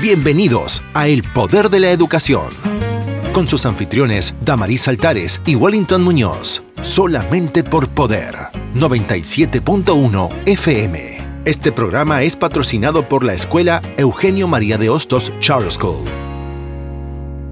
Bienvenidos a El Poder de la Educación. Con sus anfitriones Damaris Altares y Wellington Muñoz. Solamente por Poder. 97.1 FM. Este programa es patrocinado por la Escuela Eugenio María de Hostos Charter School.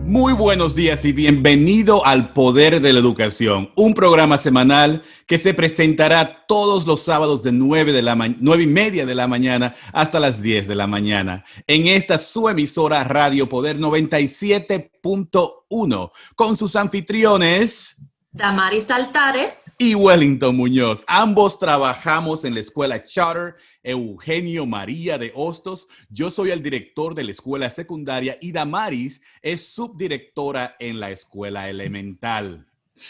Muy buenos días y bienvenido al Poder de la Educación, un programa semanal que se presentará todos los sábados de 9, de la y media de la mañana hasta las 10 de la mañana en esta su emisora Radio Poder 97.1 con sus anfitriones Damaris Altares y Wellington Muñoz. Ambos trabajamos en la escuela Charter Eugenio María de Hostos. Yo soy el director de la escuela secundaria y Damaris es subdirectora en la escuela elemental.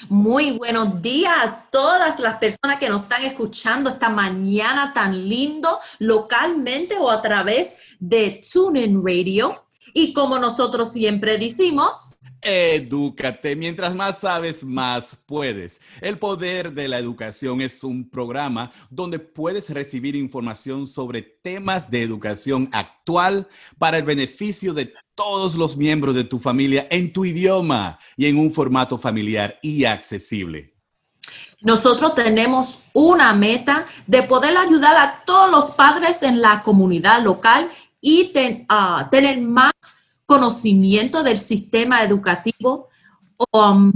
Muy buenos días a todas las personas que nos están escuchando esta mañana tan lindo localmente o a través de TuneIn Radio. Y como nosotros siempre decimos, Edúcate. Mientras más sabes, más puedes. El Poder de la Educación es un programa donde puedes recibir información sobre temas de educación actual para el beneficio de todos los miembros de tu familia en tu idioma y en un formato familiar y accesible. Nosotros tenemos una meta de poder ayudar a todos los padres en la comunidad local y ah, tener más conocimiento del sistema educativo, um,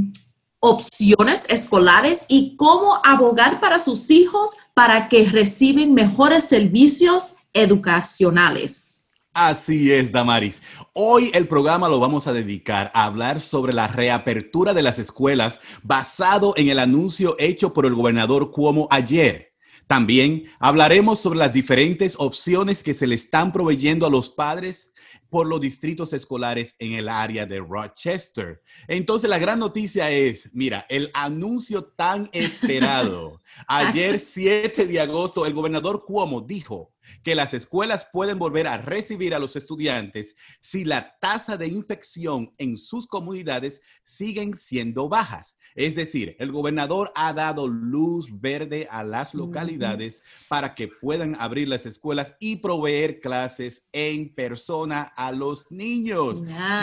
opciones escolares y cómo abogar para sus hijos para que reciben mejores servicios educacionales. Así es, Damaris. Hoy el programa lo vamos a dedicar a hablar sobre la reapertura de las escuelas basado en el anuncio hecho por el gobernador Cuomo ayer. También hablaremos sobre las diferentes opciones que se le están proveyendo a los padres por los distritos escolares en el área de Rochester. Entonces, la gran noticia es, mira, el anuncio tan esperado. Ayer, 7 de agosto, el gobernador Cuomo dijo que las escuelas pueden volver a recibir a los estudiantes si la tasa de infección en sus comunidades siguen siendo bajas. Es decir, el gobernador ha dado luz verde a las localidades para que puedan abrir las escuelas y proveer clases en persona a los niños.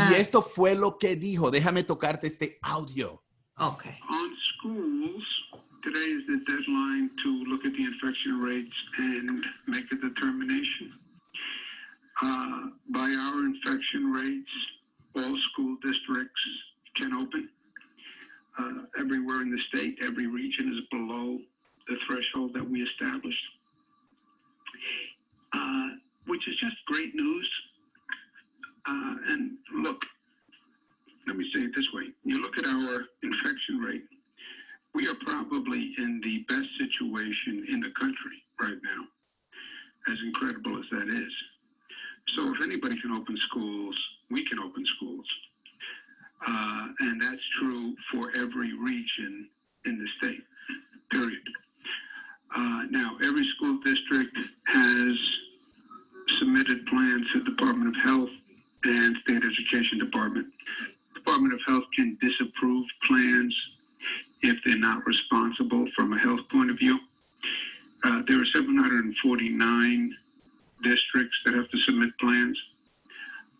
Y esto fue lo que dijo. Déjame tocarte este audio. Okay. On schools, today is the deadline to look at the infection rates and make a determination. Uh, by our infection rates, all school districts can open. Uh, everywhere in the state. Every region is below the threshold that we established, uh, which is just great news. Uh, and look, let me say it this way you look at our infection rate, we are probably in the best situation in the country right now, as incredible as that is. So if anybody can open schools, we can open schools. Uh, and that's true for every region in the state, period. Uh, now, every school district has submitted plans to the Department of Health and State Education Department. Department of Health can disapprove plans if they're not responsible from a health point of view. Uh, there are 749 districts that have to submit plans.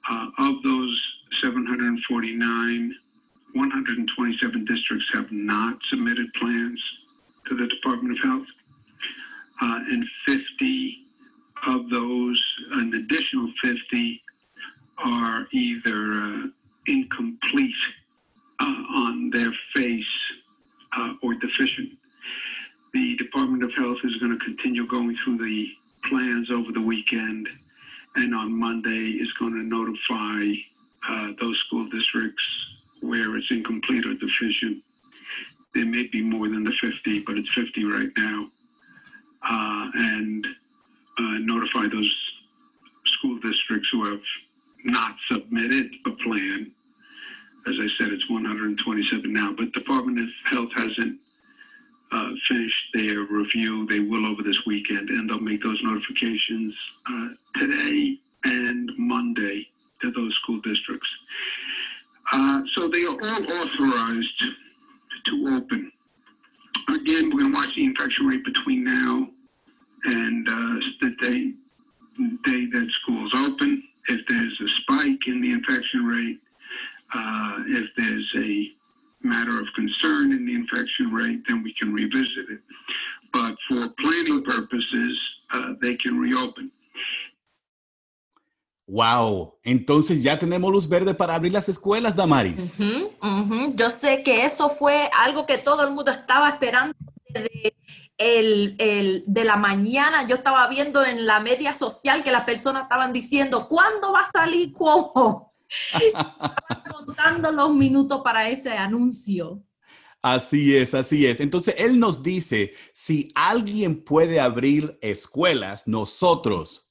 Uh, of those 749, 127 districts have not submitted plans to the Department of Health. Uh, and 50 of those, an additional 50, are either uh, incomplete uh, on their face uh, or deficient. The Department of Health is going to continue going through the plans over the weekend, and on Monday is going to notify uh, those school districts where it's incomplete or deficient. There may be more than the 50, but it's 50 right now. Uh, and uh, notify those school districts who have not submitted a plan. As I said, it's 127 now, but Department of Health hasn't uh, finished their review. They will over this weekend, and they'll make those notifications uh, today and Monday to those school districts. Uh, so they are all authorized to open. Again, we're going to watch the infection rate between now and uh, the day, day that schools open. If there's a spike, in the infection rate. Uh, if there's a matter of concern in the infection rate, then we can revisit it. But for planning purposes, uh, they can reopen. Wow, entonces ya tenemos luz verde para abrir las escuelas, Damaris. Yo sé que eso fue algo que todo el mundo estaba esperando desde el, el- de la mañana. Yo estaba viendo en la media social que las personas estaban diciendo, ¿cuándo va a salir Cuomo? Estaban contando los minutos para ese anuncio. Así es, así es. Entonces, él nos dice, si alguien puede abrir escuelas, nosotros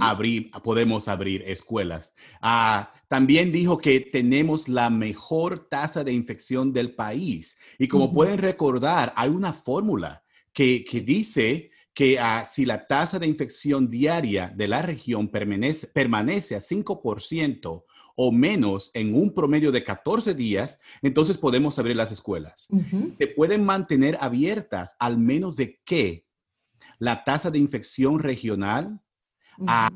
Abrir, podemos abrir escuelas. Ah, también dijo que tenemos la mejor tasa de infección del país. Y como pueden recordar, hay una fórmula que, que dice que ah, si la tasa de infección diaria de la región permanece, permanece a 5% o menos en un promedio de 14 días, entonces podemos abrir las escuelas. Se pueden mantener abiertas al menos de que la tasa de infección regional a-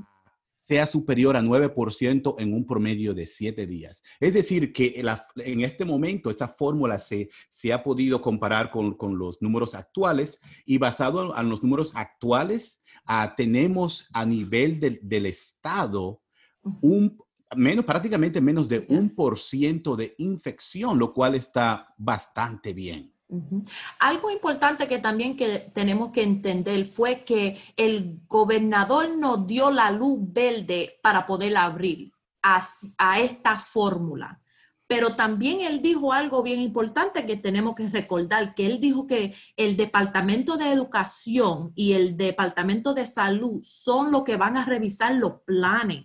sea superior a 9% en un promedio de 7 días. Es decir, que la- en este momento esa fórmula se, se ha podido comparar con, con los números actuales y basado en los números actuales, tenemos a nivel del, del Estado un menos, prácticamente menos de un por ciento de infección, lo cual está bastante bien. Algo importante que también que tenemos que entender fue que el gobernador nos dio la luz verde para poder abrir a, a esta fórmula. Pero también él dijo algo bien importante que tenemos que recordar, que él dijo que el Departamento de Educación y el Departamento de Salud son los que van a revisar los planes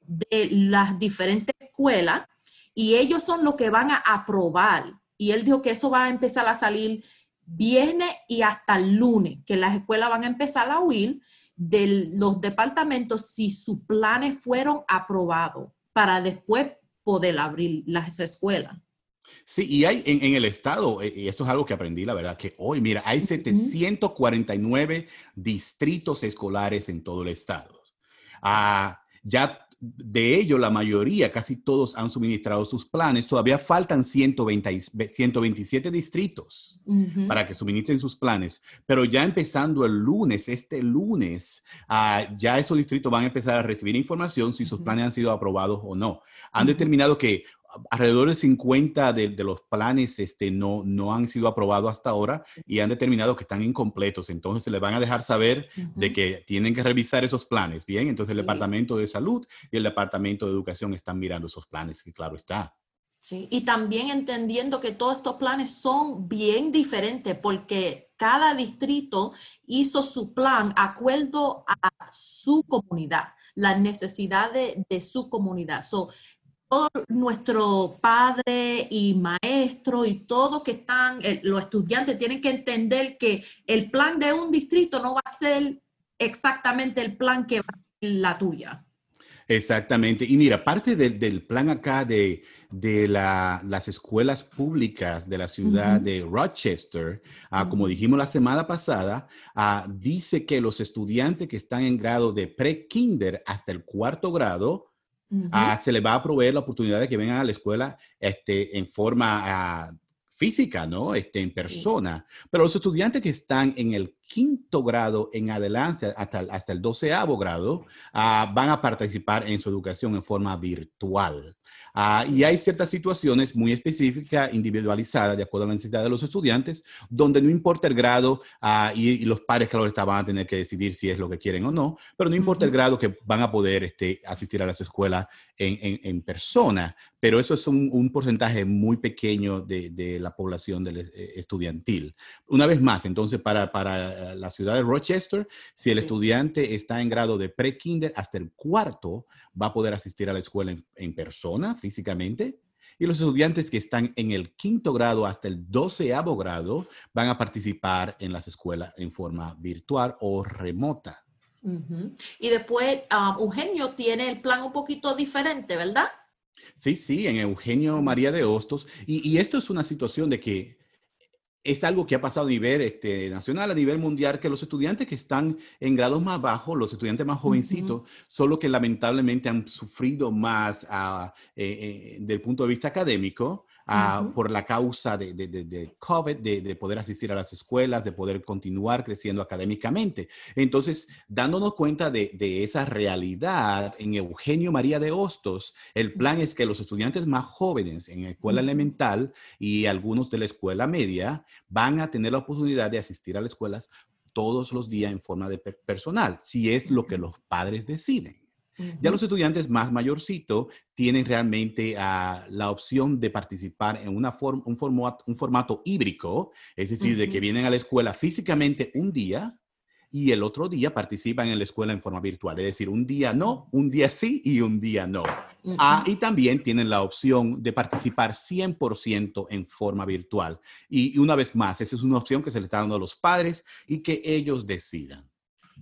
de las diferentes escuelas y ellos son los que van a aprobar. Y él dijo que eso va a empezar a salir viernes y hasta el lunes, que las escuelas van a empezar a huir de los departamentos si sus planes fueron aprobados para después poder abrir las escuelas. Sí, y hay en, en el estado, eh, y esto es algo que aprendí, la verdad, que hoy, mira, hay 749 distritos escolares en todo el estado. Ah, ya de ello, la mayoría, casi todos han suministrado sus planes. Todavía faltan 120 y- 127 distritos para que suministren sus planes. Pero ya empezando el lunes, este lunes, ah, ya esos distritos van a empezar a recibir información si sus planes han sido aprobados o no. Han determinado que alrededor de 50 de, de los planes este, no, no han sido aprobados hasta ahora y han determinado que están incompletos. Entonces se les van a dejar saber de que tienen que revisar esos planes. Bien, entonces el Sí. Departamento de Salud y el Departamento de Educación están mirando esos planes, que claro está. Sí, y también entendiendo que todos estos planes son bien diferentes porque cada distrito hizo su plan acuerdo a su comunidad, las necesidades de su comunidad. So, todo nuestro padre y maestro y todo que están, eh, los estudiantes tienen que entender que el plan de un distrito no va a ser exactamente el plan que va a ser la tuya. Exactamente. Y mira, parte del- del plan acá de, de la- las escuelas públicas de la ciudad de Rochester, ah, como dijimos la semana pasada, ah, dice que los estudiantes que están en grado de pre-kinder hasta el cuarto grado, Ah, se les va a proveer la oportunidad de que vengan a la escuela este, en forma ah, física, ¿no? Este, en persona. Pero los estudiantes que están en el quinto grado en adelante, hasta, el- hasta el doceavo grado, ah, van a participar en su educación en forma virtual. Ah, y hay ciertas situaciones muy específicas, individualizadas, de acuerdo a la necesidad de los estudiantes, donde no importa el grado ah, y, y los padres, claro, van a tener que decidir si es lo que quieren o no, pero no importa el grado que van a poder este, asistir a las escuelas en, en- en persona, pero eso es un, un porcentaje muy pequeño de, de la población del, eh, estudiantil. Una vez más, entonces, para, para eh, la ciudad de Rochester, si el Sí. estudiante está en grado de pre-kinder hasta el cuarto, va a poder asistir a la escuela en, en persona, físicamente. Y los estudiantes que están en el quinto grado hasta el doceavo grado van a participar en las escuelas en forma virtual o remota. Y después, ah, Eugenio tiene el plan un poquito diferente, ¿verdad? Sí, sí, en Eugenio María de Hostos. Y, y esto es una situación de que es algo que ha pasado a nivel este, nacional, a nivel mundial, que los estudiantes que están en grados más bajos, los estudiantes más jovencitos, solo que lamentablemente han sufrido más uh, eh, eh, del punto de vista académico, uh, por la causa de, de, de, de COVID, de, poder asistir a las escuelas, de poder continuar creciendo académicamente. Entonces, dándonos cuenta de, esa realidad, en Eugenio María de Hostos, el plan es que los estudiantes más jóvenes en la escuela elemental y algunos de la escuela media van a tener la oportunidad de asistir a las escuelas todos los días en forma de personal, si es lo que los padres deciden. Ya los estudiantes más mayorcitos tienen realmente ah, la opción de participar en una un, formato, un formato híbrido, es decir, de que vienen a la escuela físicamente un día y el otro día participan en la escuela en forma virtual, es decir, un día no, un día sí y un día no. ah, y también tienen la opción de participar 100% en forma virtual. Y, y una vez más, esa es una opción que se le está dando a los padres y que ellos decidan.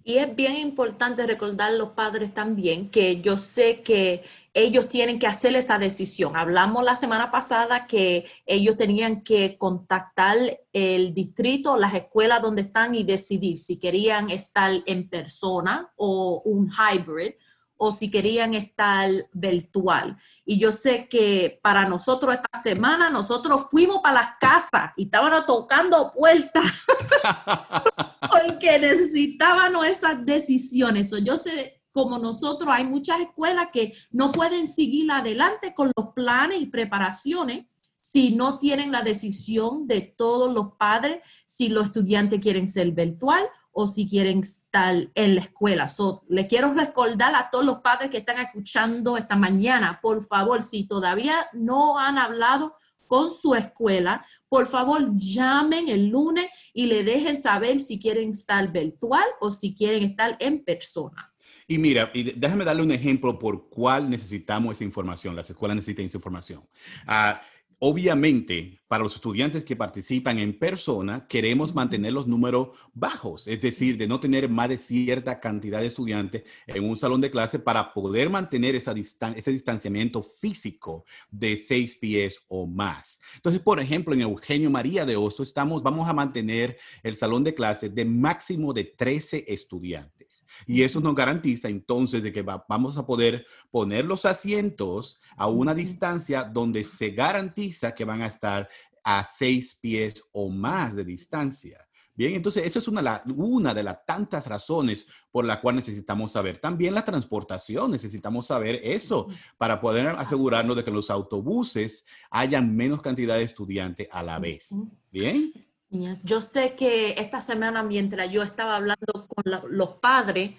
Y es bien importante recordar a los padres también que yo sé que ellos tienen que hacer esa decisión. Hablamos la semana pasada que ellos tenían que contactar el distrito, las escuelas donde están y decidir si querían estar en persona o un hybrid o si querían estar virtual. Y yo sé que para nosotros esta semana, nosotros fuimos para las casas y estaban tocando puertas porque necesitaban esas decisiones. yo sé, como nosotros, hay muchas escuelas que no pueden seguir adelante con los planes y preparaciones si no tienen la decisión de todos los padres, si los estudiantes quieren ser virtual o si quieren estar en la escuela. le quiero recordar a todos los padres que están escuchando esta mañana, por favor, si todavía no han hablado con su escuela, por favor llamen el lunes y le dejen saber si quieren estar virtual o si quieren estar en persona. Y mira, y déjame darle un ejemplo por cuál necesitamos esa información. Las escuelas necesitan esa información. Uh, Obviamente, para los estudiantes que participan en persona, queremos mantener los números bajos, es decir, de no tener más de cierta cantidad de estudiantes en un salón de clase para poder mantener esa ese distanciamiento físico de seis pies o más. Entonces, por ejemplo, en Eugenio María de Osto estamos, vamos a mantener el salón de clase de máximo de 13 estudiantes. Y eso nos garantiza entonces de que vamos a poder poner los asientos a una distancia donde se garantiza que van a estar a seis pies o más de distancia. Bien, entonces esa es una, una de las tantas razones por la cual necesitamos saber. También la transportación, necesitamos saber eso para poder asegurarnos de que en los autobuses hayan menos cantidad de estudiantes a la vez. Bien. Yo sé que esta semana mientras yo estaba hablando con los padres,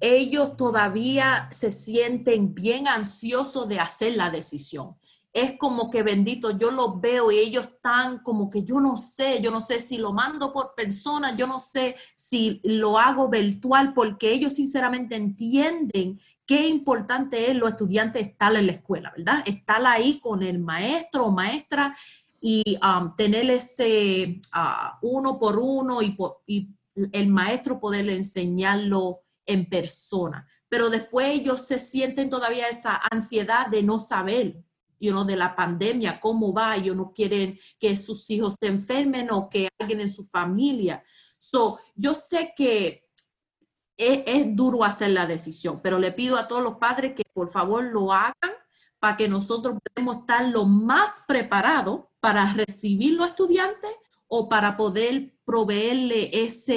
ellos todavía se sienten bien ansiosos de hacer la decisión. Es como que bendito, yo los veo y ellos están como que yo no sé, yo no sé si lo mando por persona, yo no sé si lo hago virtual, porque ellos sinceramente entienden qué importante es los estudiantes estar en la escuela, ¿verdad? Estar ahí con el maestro o maestra y um, tener ese uh, uno por uno y, el maestro poder enseñarlo en persona. Pero después ellos se sienten todavía esa ansiedad de no saber, you know, de la pandemia, cómo va, ellos no quieren que sus hijos se enfermen o que alguien en su familia. So, yo sé que es, es duro hacer la decisión, pero le pido a todos los padres que por favor lo hagan para que nosotros podamos estar lo más preparados para recibir los estudiantes o para poder proveerle esa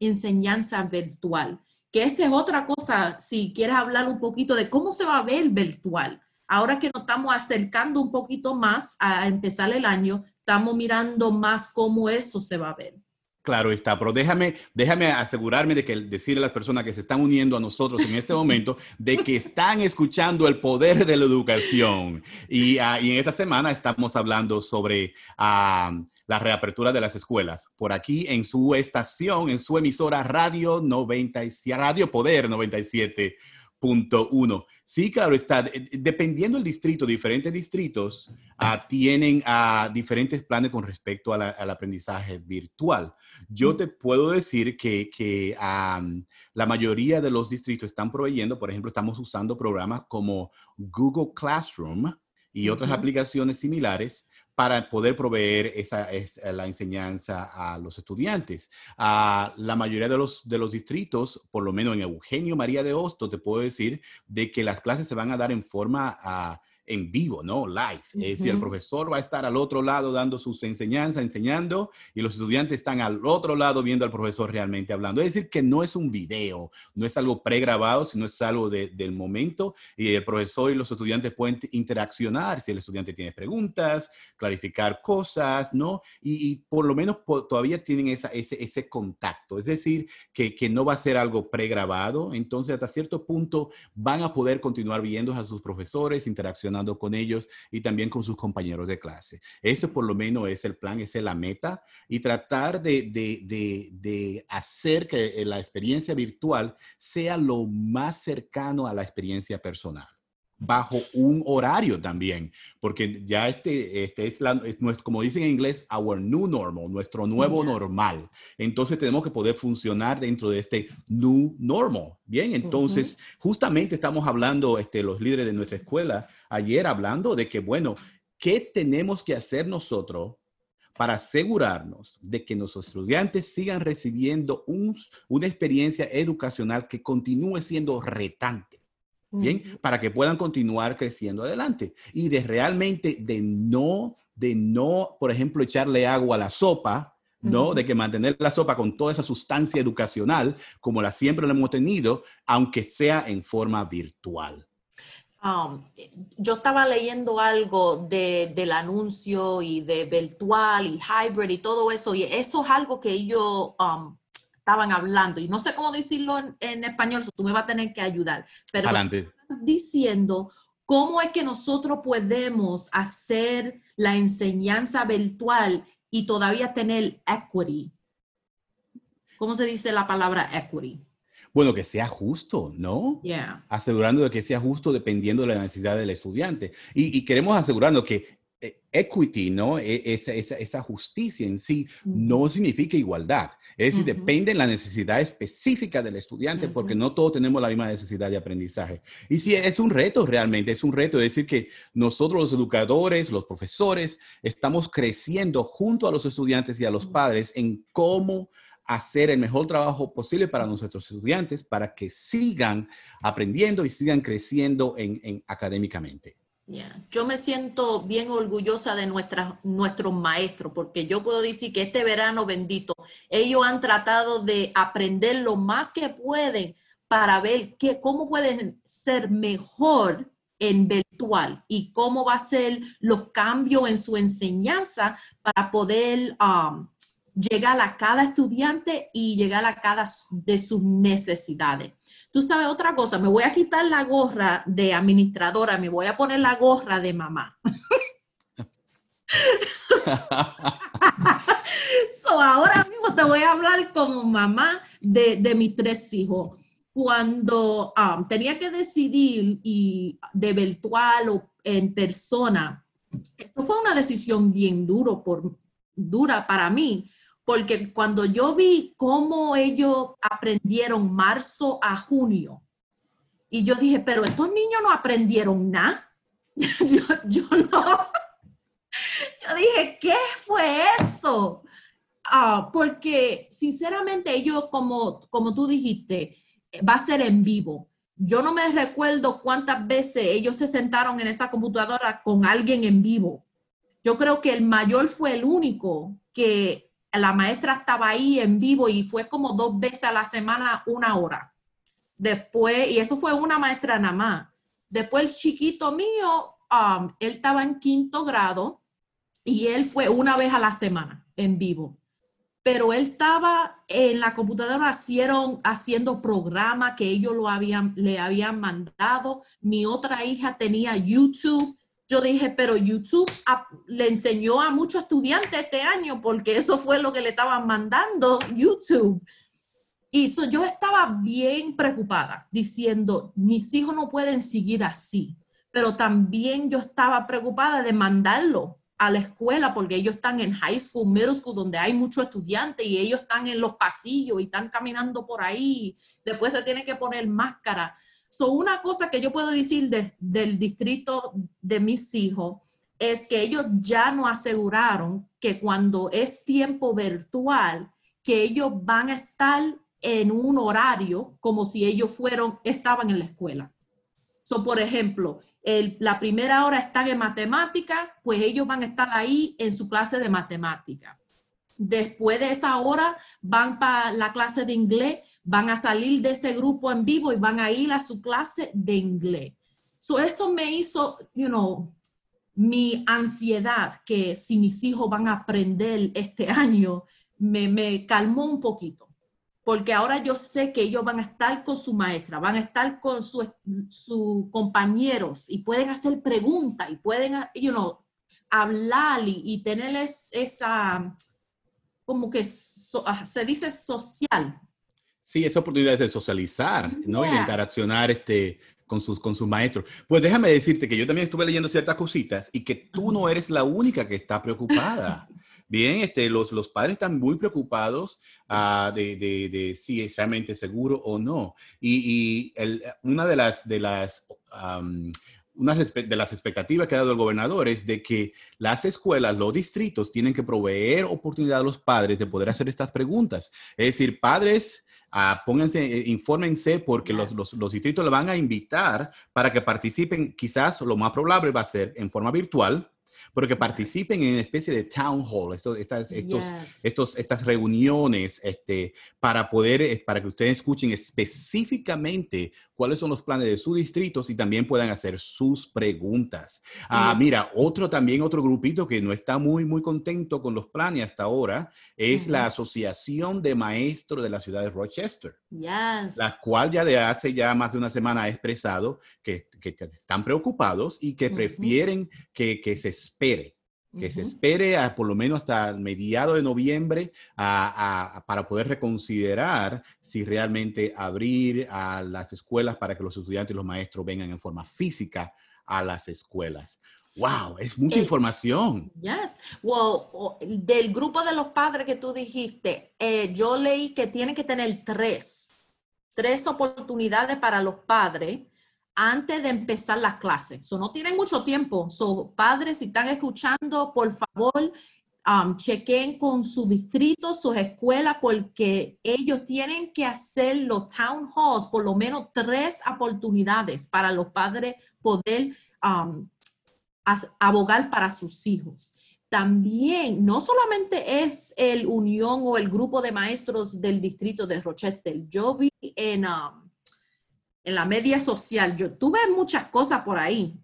enseñanza virtual. Que esa es otra cosa, si quieres hablar un poquito de cómo se va a ver virtual. Ahora que nos estamos acercando un poquito más a empezar el año, estamos mirando más cómo eso se va a ver. Claro está, pero déjame, déjame asegurarme de que decirle a las personas que se están uniendo a nosotros en este momento de que están escuchando el poder de la educación. Y, ah, en esta semana estamos hablando sobre ah, la reapertura de las escuelas. Por aquí en su estación, en su emisora Radio 90, Radio Poder 97 punto uno. Sí, claro, está. Dependiendo del distrito, diferentes distritos ah, tienen uh, diferentes planes con respecto al aprendizaje virtual. Yo te puedo decir que, que la mayoría de los distritos están proveyendo, por ejemplo, estamos usando programas como Google Classroom y otras aplicaciones similares para poder proveer esa, la enseñanza a los estudiantes. a la mayoría de los, de los distritos, por lo menos en Eugenio María de Hosto, te puedo decir de que las clases se van a dar en forma a en vivo, ¿no? Live. Es decir, el profesor va a estar al otro lado dando sus enseñanzas, enseñando, y los estudiantes están al otro lado viendo al profesor realmente hablando. Es decir, que no es un video, no es algo pregrabado, sino es algo del momento, y el profesor y los estudiantes pueden interaccionar si el estudiante tiene preguntas, clarificar cosas, ¿no? Y, por lo menos todavía tienen esa, ese, ese contacto. Es decir, que, que no va a ser algo pregrabado, entonces hasta cierto punto van a poder continuar viendo a sus profesores, con ellos y también con sus compañeros de clase. Ese por lo menos es el plan, esa es la meta y tratar de, de, de, hacer que la experiencia virtual sea lo más cercano a la experiencia personal bajo un horario también, porque ya este, este es, la, nuestro, como dicen en inglés, our new normal, nuestro nuevo normal. Entonces tenemos que poder funcionar dentro de este new normal. Bien, entonces justamente estamos hablando, este, los líderes de nuestra escuela, ayer hablando de que, bueno, ¿qué tenemos que hacer nosotros para asegurarnos de que nuestros estudiantes sigan recibiendo una experiencia educacional que continúe siendo retante? ¿Bien? Para que puedan continuar creciendo adelante. Y de realmente de no, de no, por ejemplo, echarle agua a la sopa, ¿no? De que mantener la sopa con toda esa sustancia educacional, como la siempre la hemos tenido, aunque sea en forma virtual. Um, yo estaba leyendo algo de, del anuncio y de virtual y hybrid y todo eso, y eso es algo que ellos um, estaban hablando, y no sé cómo decirlo en, español, tú me vas a tener que ayudar, pero diciendo cómo es que nosotros podemos hacer la enseñanza virtual y todavía tener equity. ¿Cómo se dice la palabra equity? Bueno, que sea justo, ¿no? Yeah. Asegurando de que sea justo dependiendo de la necesidad del estudiante. Y, y queremos asegurarnos que equity, ¿no? E, esa, esa, esa, justicia en sí no significa igualdad. Es decir, depende de la necesidad específica del estudiante, porque no todos tenemos la misma necesidad de aprendizaje. Y sí, es un reto realmente, es un reto. Es decir, que nosotros los educadores, los profesores, estamos creciendo junto a los estudiantes y a los padres en cómo hacer el mejor trabajo posible para nuestros estudiantes, para que sigan aprendiendo y sigan creciendo en, en académicamente. Yo me siento bien orgullosa de nuestras, nuestros maestros, porque yo puedo decir que este verano bendito, ellos han tratado de aprender lo más que pueden para ver que, cómo pueden ser mejor en virtual y cómo va a ser los cambios en su enseñanza para poder um, llegar a cada estudiante y llegar a cada de sus necesidades. Tú sabes otra cosa, me voy a quitar la gorra de administradora, me voy a poner la gorra de mamá. so, ahora mismo te voy a hablar como mamá de, de mis tres hijos. Cuando um, tenía que decidir y de virtual o en persona, eso fue una decisión bien duro por, dura para mí, porque cuando yo vi cómo ellos aprendieron marzo a junio, y yo dije, pero estos niños no aprendieron nada. yo, no. Yo dije, ¿qué fue eso? Ah, porque sinceramente ellos, como, como tú dijiste, va a ser en vivo. Yo no me recuerdo cuántas veces ellos se sentaron en esa computadora con alguien en vivo. Yo creo que el mayor fue el único que la maestra estaba ahí en vivo y fue como dos veces a la semana, una hora. Después, y eso fue una maestra nada más. Después el chiquito mío, um, él estaba en quinto grado y él fue una vez a la semana en vivo. Pero él estaba en la computadora hicieron, haciendo programa que ellos lo habían, le habían mandado. Mi otra hija tenía YouTube yo dije, pero YouTube le enseñó a muchos estudiantes este año porque eso fue lo que le estaban mandando YouTube. Y yo estaba bien preocupada diciendo, mis hijos no pueden seguir así, pero también yo estaba preocupada de mandarlo a la escuela porque ellos están en high school, middle school, donde hay muchos estudiantes y ellos están en los pasillos y están caminando por ahí. Después se tiene que poner máscara. So, una cosa que yo puedo decir del distrito de mis hijos es que ellos ya no aseguraron que cuando es tiempo virtual, que ellos van a estar en un horario como si ellos fueron, estaban en la escuela. So, por ejemplo, la primera hora están en matemática, pues ellos van a estar ahí en su clase de matemática. Después de esa hora van para la clase de inglés, van a salir de ese grupo en vivo y van a ir a su clase de inglés. So, eso me hizo, you know, mi ansiedad que si mis hijos van a aprender este año, me, me calmó un poquito porque ahora yo sé que ellos van a estar con su maestra, van a estar con sus su compañeros y pueden hacer preguntas y pueden, you know, hablar y, y tenerles esa, como que ah, se dice social. Sí, esa oportunidad de socializar, ¿no? Y de interaccionar este, con sus, con sus maestros. Pues déjame decirte que yo también estuve leyendo ciertas cositas y que tú no eres la única que está preocupada. Bien, este, los, los padres están muy preocupados uh, de, de, de, si es realmente seguro o no. Y, y el, una de las, de las, um, una de las expectativas que ha dado el gobernador es de que las escuelas, los distritos, tienen que proveer oportunidad a los padres de poder hacer estas preguntas. Es decir, padres Uh, pónganse, eh, infórmense porque los, los, los, distritos le van a invitar para que participen. Quizás lo más probable va a ser en forma virtual, pero que participen en una especie de town hall, estos, estas, estos, estos, estas reuniones este, para poder, eh, para que ustedes escuchen específicamente cuáles son los planes de sus distritos y también puedan hacer sus preguntas. Ah, mira, otro también, otro grupito que no está muy, muy contento con los planes hasta ahora es la Asociación de Maestros de la ciudad de Rochester, la cual ya de hace ya más de una semana ha expresado que, que están preocupados y que prefieren que, que se espere que se espere a, por lo menos hasta mediado de noviembre para poder reconsiderar si realmente abrir a las escuelas para que los estudiantes y los maestros vengan en forma física a las escuelas. Wow, es mucha eh, información. Yes. Well, del grupo de los padres que tú dijiste, eh, yo leí que tienen que tener tres, tres oportunidades para los padres antes de empezar las clases. So, no tienen mucho tiempo. So, padres, si están escuchando, por favor, um, chequen con su distrito, sus escuelas, porque ellos tienen que hacer los town halls, por lo menos tres oportunidades para los padres poder um, abogar para sus hijos. También, no solamente es el unión o el grupo de maestros del distrito de Rochester. Yo vi en... Um, en la media social. Yo tuve muchas cosas por ahí.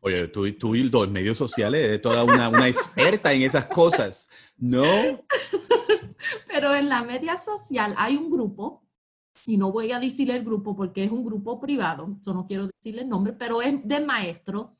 Oye, tú, tú y los medios sociales, eres toda una, una experta en esas cosas, ¿no? Pero en la media social hay un grupo, y no voy a decirle el grupo porque es un grupo privado, yo no quiero decirle el nombre, pero es de maestro.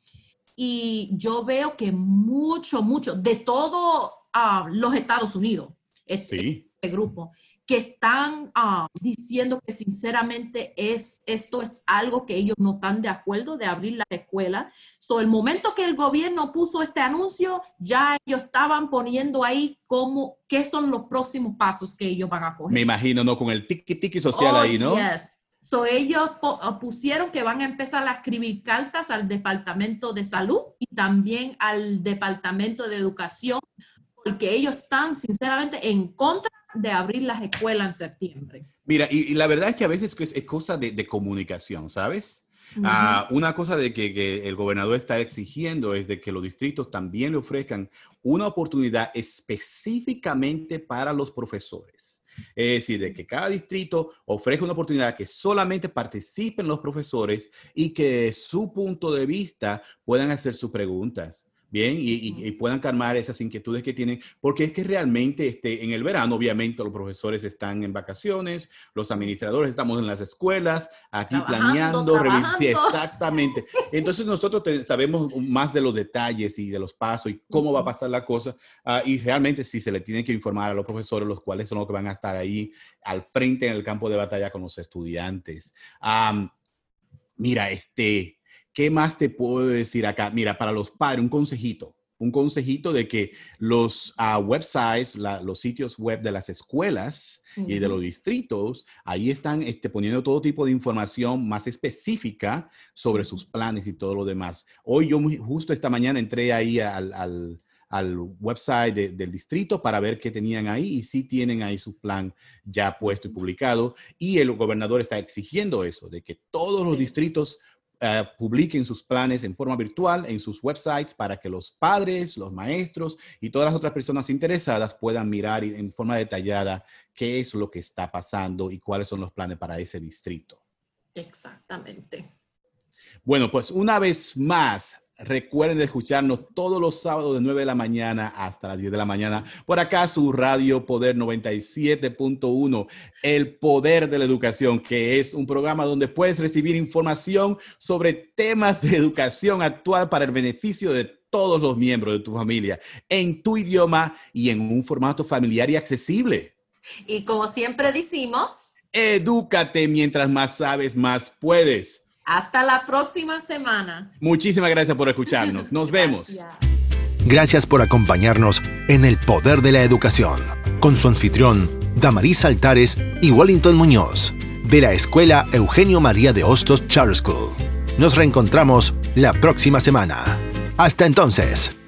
Y yo veo que mucho, mucho, de todos ah, los Estados Unidos, este, sí. este grupo, que están ah, diciendo que sinceramente es, esto es algo que ellos no están de acuerdo de abrir la escuela. So, el momento que el gobierno puso este anuncio, ya ellos estaban poniendo ahí cómo, qué son los próximos pasos que ellos van a coger. Me imagino, ¿no? Con el tiki tiki social oh, ahí, ¿no? Yes. So, ellos ah, pusieron que van a empezar a escribir cartas al Departamento de Salud y también al Departamento de Educación, porque ellos están sinceramente en contra de abrir las escuelas en septiembre. Mira, y, la verdad es que a veces es, cosa de, comunicación, ¿sabes? Ah, una cosa de que, el gobernador está exigiendo es de que los distritos también le ofrezcan una oportunidad específicamente para los profesores. Es decir, de que cada distrito ofrezca una oportunidad que solamente participen los profesores y que su punto de vista puedan hacer sus preguntas bien, y, puedan calmar esas inquietudes que tienen, porque es que realmente este, en el verano, obviamente, los profesores están en vacaciones, los administradores estamos en las escuelas, aquí planeando, sí, exactamente. Entonces nosotros sabemos más de los detalles y de los pasos y cómo va a pasar la cosa, uh, y realmente sí se le tiene que informar a los profesores, los cuales son los que van a estar ahí al frente en el campo de batalla con los estudiantes. Um, mira, este ¿Qué más te puedo decir acá? Mira, para los padres, un consejito. un consejito de que los ah, websites, los sitios web de las escuelas y de los distritos, ahí están este, poniendo todo tipo de información más específica sobre sus planes y todo lo demás. Hoy yo justo esta mañana entré ahí al, website del distrito para ver qué tenían ahí y sí tienen ahí su plan ya puesto y publicado. Y el gobernador está exigiendo eso, de que todos los distritos eh, publiquen sus planes en forma virtual en sus websites para que los padres, los maestros y todas las otras personas interesadas puedan mirar en forma detallada qué es lo que está pasando y cuáles son los planes para ese distrito. Exactamente. Bueno, pues una vez más, Recuerden escucharnos todos los sábados de 9 de la mañana hasta las 10 de la mañana. Por acá su Radio Poder 97.1, El Poder de la Educación, que es un programa donde puedes recibir información sobre temas de educación actual para el beneficio de todos los miembros de tu familia, en tu idioma y en un formato familiar y accesible. Y como siempre decimos, edúcate mientras más sabes, más puedes. Hasta la próxima semana. Muchísimas gracias por escucharnos. Nos vemos. Gracias por acompañarnos en El Poder de la Educación con su anfitrión, Damaris Altares y Wellington Muñoz, de la Escuela Eugenio María de Hostos Charter School. Nos reencontramos la próxima semana. Hasta entonces.